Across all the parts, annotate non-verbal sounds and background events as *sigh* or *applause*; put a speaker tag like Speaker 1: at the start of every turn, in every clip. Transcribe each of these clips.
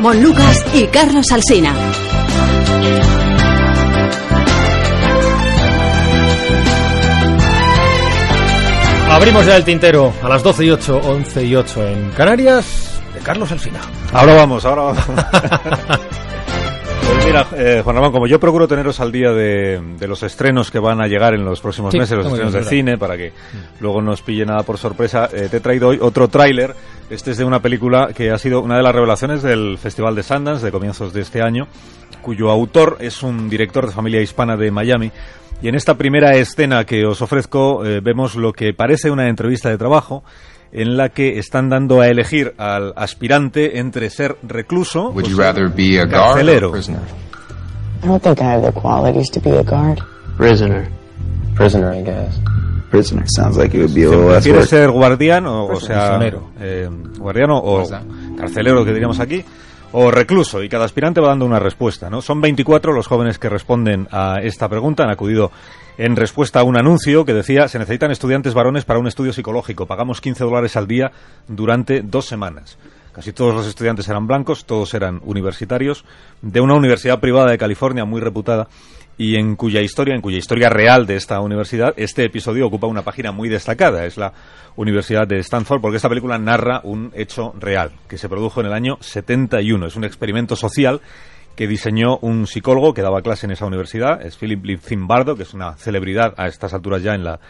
Speaker 1: Mon Lucas y Carlos Alsina.
Speaker 2: Abrimos ya el tintero a las 12 y 8, 11 y 8 en Canarias de Carlos Alsina.
Speaker 3: Ahora vamos, ahora vamos. Pues mira, eh, Juan Ramón, como yo procuro teneros al día de, de los estrenos que van a llegar en los próximos
Speaker 2: Sí,
Speaker 3: meses, los estrenos
Speaker 2: bien,
Speaker 3: de
Speaker 2: es
Speaker 3: cine, para que luego no os pille nada por sorpresa, eh, te he traído hoy otro tráiler. Este es de una película que ha sido una de las revelaciones del Festival de Sundance de comienzos de este año, cuyo autor es un director de familia hispana de Miami. Y en esta primera escena que os ofrezco eh, vemos lo que parece una entrevista de trabajo en la que están dando a elegir al aspirante entre ser recluso
Speaker 4: Would
Speaker 3: o
Speaker 4: you
Speaker 3: ser
Speaker 4: rather be a guard or
Speaker 3: carcelero.
Speaker 4: a prisoner?
Speaker 5: I don't think I have the qualities to be a guard.
Speaker 6: Prisoner. Prisoner, I guess.
Speaker 7: Prisoner. Sounds like it would be a little less
Speaker 3: ¿Quieres
Speaker 7: work.
Speaker 3: ser guardián o, o sea, eh, guardiano o carcelero que diríamos aquí o recluso y cada aspirante va dando una respuesta, ¿no? Son 24 los jóvenes que responden a esta pregunta, han acudido en respuesta a un anuncio que decía se necesitan estudiantes varones para un estudio psicológico, pagamos 15 dólares al día durante dos semanas. Casi todos los estudiantes eran blancos, todos eran universitarios, de una universidad privada de California muy reputada y en cuya historia, en cuya historia real de esta universidad, este episodio ocupa una página muy destacada. Es la Universidad de Stanford, porque esta película narra un hecho real que se produjo en el año 71. Es un experimento social que diseñó un psicólogo que daba clase en esa universidad, es Philip Zimbardo, que es una celebridad a estas alturas ya en la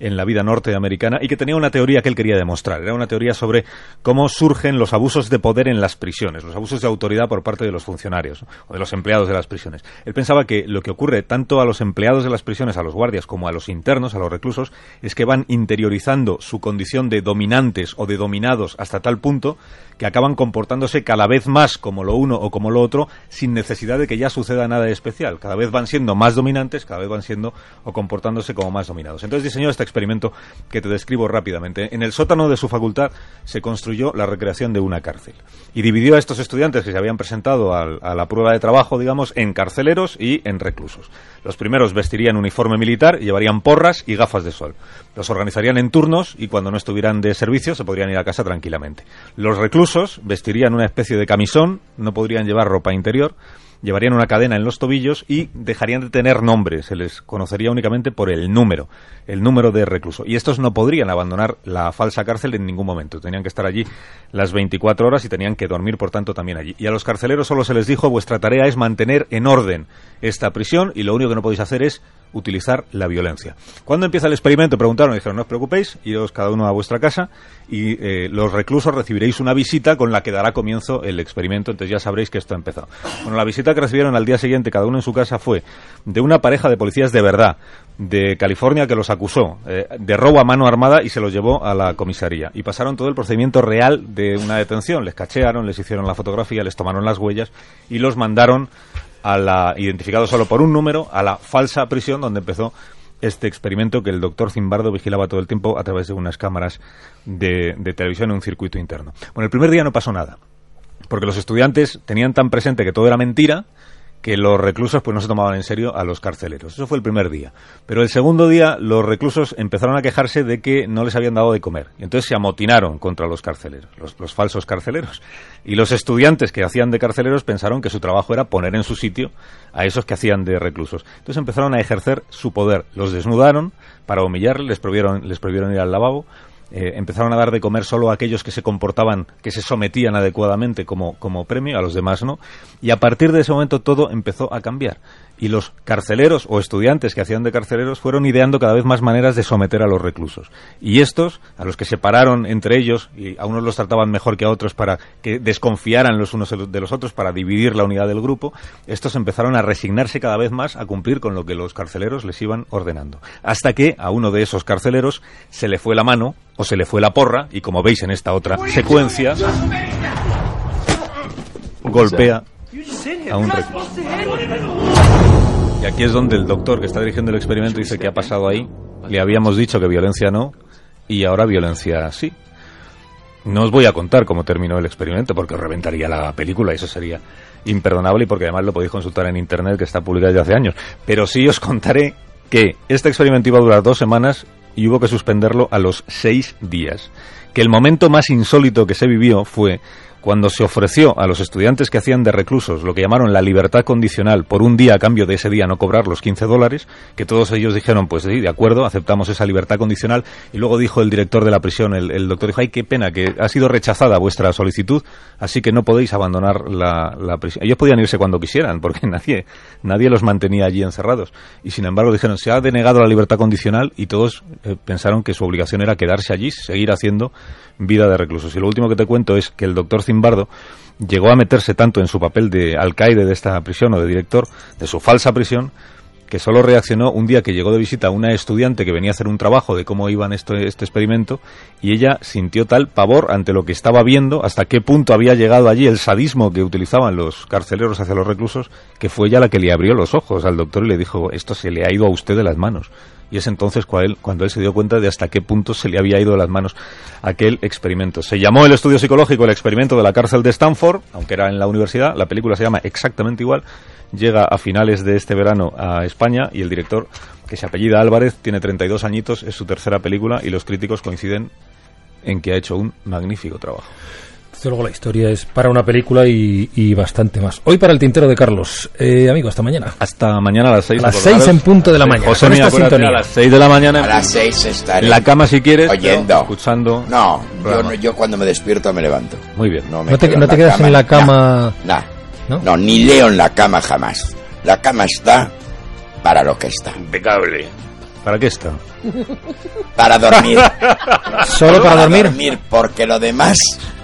Speaker 3: en la vida norteamericana y que tenía una teoría que él quería demostrar. Era una teoría sobre cómo surgen los abusos de poder en las prisiones, los abusos de autoridad por parte de los funcionarios o de los empleados de las prisiones. Él pensaba que lo que ocurre tanto a los empleados de las prisiones, a los guardias, como a los internos, a los reclusos, es que van interiorizando su condición de dominantes o de dominados hasta tal punto que acaban comportándose cada vez más como lo uno o como lo otro sin necesidad de que ya suceda nada especial. Cada vez van siendo más dominantes, cada vez van siendo o comportándose como más dominados. Entonces diseñó este experimento que te describo rápidamente. En el sótano de su facultad se construyó la recreación de una cárcel y dividió a estos estudiantes que se habían presentado a la prueba de trabajo, digamos, en carceleros y en reclusos. Los primeros vestirían uniforme militar llevarían porras y gafas de sol. Los organizarían en turnos y cuando no estuvieran de servicio se podrían ir a casa tranquilamente. Los reclusos vestirían una especie de camisón, no podrían llevar ropa interior, llevarían una cadena en los tobillos y dejarían de tener nombre, se les conocería únicamente por el número, el número de recluso. Y estos no podrían abandonar la falsa cárcel en ningún momento, tenían que estar allí las 24 horas y tenían que dormir, por tanto, también allí. Y a los carceleros solo se les dijo, vuestra tarea es mantener en orden esta prisión y lo único que no podéis hacer es utilizar la violencia. ¿Cuándo empieza el experimento? Preguntaron, y dijeron, no os preocupéis, iros cada uno a vuestra casa y eh, los reclusos recibiréis una visita con la que dará comienzo el experimento, entonces ya sabréis que esto ha empezado. Bueno, la visita que recibieron al día siguiente, cada uno en su casa, fue de una pareja de policías de verdad de California que los acusó eh, de robo a mano armada y se los llevó a la comisaría. Y pasaron todo el procedimiento real de una detención. Les cachearon, les hicieron la fotografía, les tomaron las huellas y los mandaron a la, identificado solo por un número, a la falsa prisión donde empezó este experimento que el doctor Zimbardo vigilaba todo el tiempo a través de unas cámaras de, de televisión en un circuito interno. Bueno, el primer día no pasó nada, porque los estudiantes tenían tan presente que todo era mentira que los reclusos pues no se tomaban en serio a los carceleros. Eso fue el primer día. Pero el segundo día los reclusos empezaron a quejarse de que no les habían dado de comer. Y entonces se amotinaron contra los carceleros, los, falsos carceleros. Y los estudiantes que hacían de carceleros pensaron que su trabajo era poner en su sitio a esos que hacían de reclusos. Entonces empezaron a ejercer su poder. Los desnudaron para humillarles, les prohibieron, les prohibieron ir al lavabo, eh, empezaron a dar de comer solo a aquellos que se comportaban, que se sometían adecuadamente como, como premio, a los demás no. Y a partir de ese momento todo empezó a cambiar. Y los carceleros o estudiantes que hacían de carceleros fueron ideando cada vez más maneras de someter a los reclusos. Y estos, a los que separaron entre ellos, y a unos los trataban mejor que a otros para que desconfiaran los unos de los otros para dividir la unidad del grupo, estos empezaron a resignarse cada vez más a cumplir con lo que los carceleros les iban ordenando. Hasta que a uno de esos carceleros se le fue la mano o se le fue la porra y como veis en esta otra secuencia golpea a un. Y aquí es donde el doctor que está dirigiendo el experimento dice que ha pasado ahí. Le habíamos dicho que violencia no y ahora violencia sí. No os voy a contar cómo terminó el experimento porque os reventaría la película eso sería imperdonable y porque además lo podéis consultar en internet que está publicado ya hace años. Pero sí os contaré que este experimento iba a durar dos semanas y hubo que suspenderlo a los seis días. Que el momento más insólito que se vivió fue cuando se ofreció a los estudiantes que hacían de reclusos lo que llamaron la libertad condicional por un día a cambio de ese día no cobrar los 15 dólares, que todos ellos dijeron, pues sí, de acuerdo, aceptamos esa libertad condicional. Y luego dijo el director de la prisión, el, doctor dijo, ay, qué pena, que ha sido rechazada vuestra solicitud, así que no podéis abandonar la, la prisión. Ellos podían irse cuando quisieran, *laughs* porque nadie, nadie los mantenía allí encerrados. Y sin embargo dijeron, se ha denegado la libertad condicional y todos eh, pensaron que su obligación era quedarse allí, seguir haciendo vida de reclusos. Y lo último que te cuento es que el doctor Zimbardo llegó a meterse tanto en su papel de alcaide de esta prisión o de director de su falsa prisión que solo reaccionó un día que llegó de visita una estudiante que venía a hacer un trabajo de cómo iban esto, este experimento y ella sintió tal pavor ante lo que estaba viendo, hasta qué punto había llegado allí el sadismo que utilizaban los carceleros hacia los reclusos, que fue ella la que le abrió los ojos al doctor y le dijo, esto se le ha ido a usted de las manos. Y es entonces cuando él, cuando él se dio cuenta de hasta qué punto se le había ido de las manos aquel experimento. Se llamó el estudio psicológico el experimento de la cárcel de Stanford, aunque era en la universidad, la película se llama exactamente igual, llega a finales de este verano a España y el director, que se apellida Álvarez, tiene 32 añitos, es su tercera película y los críticos coinciden en que ha hecho un magnífico trabajo.
Speaker 2: Desde luego la historia es para una película y, y bastante más. Hoy para el tintero de Carlos. Eh, amigo, hasta mañana.
Speaker 3: Hasta mañana a las 6.
Speaker 2: A las 6 en punto de la mañana.
Speaker 3: José Mía, a las 6 de la mañana.
Speaker 4: A las seis estaré.
Speaker 3: En la cama si quieres,
Speaker 4: Oyendo.
Speaker 3: pero escuchando.
Speaker 4: No, yo, yo cuando me despierto me levanto.
Speaker 3: Muy bien.
Speaker 4: No, me
Speaker 2: No te, no te quedas en la cama.
Speaker 4: No, no,
Speaker 2: ¿No?
Speaker 4: no, ni leo en la cama jamás. La cama está para lo que está.
Speaker 3: Impecable. ¿Para qué está?
Speaker 4: Para dormir. *laughs*
Speaker 2: Solo para dormir.
Speaker 4: porque lo demás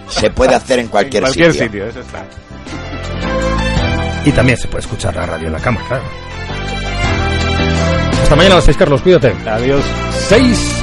Speaker 4: se puede hacer en cualquier,
Speaker 3: en cualquier
Speaker 4: sitio.
Speaker 3: sitio, eso está.
Speaker 2: Y también se puede escuchar la radio en la cama, claro. Hasta mañana a las 6, Carlos. Cuídate.
Speaker 3: Adiós.
Speaker 2: 6.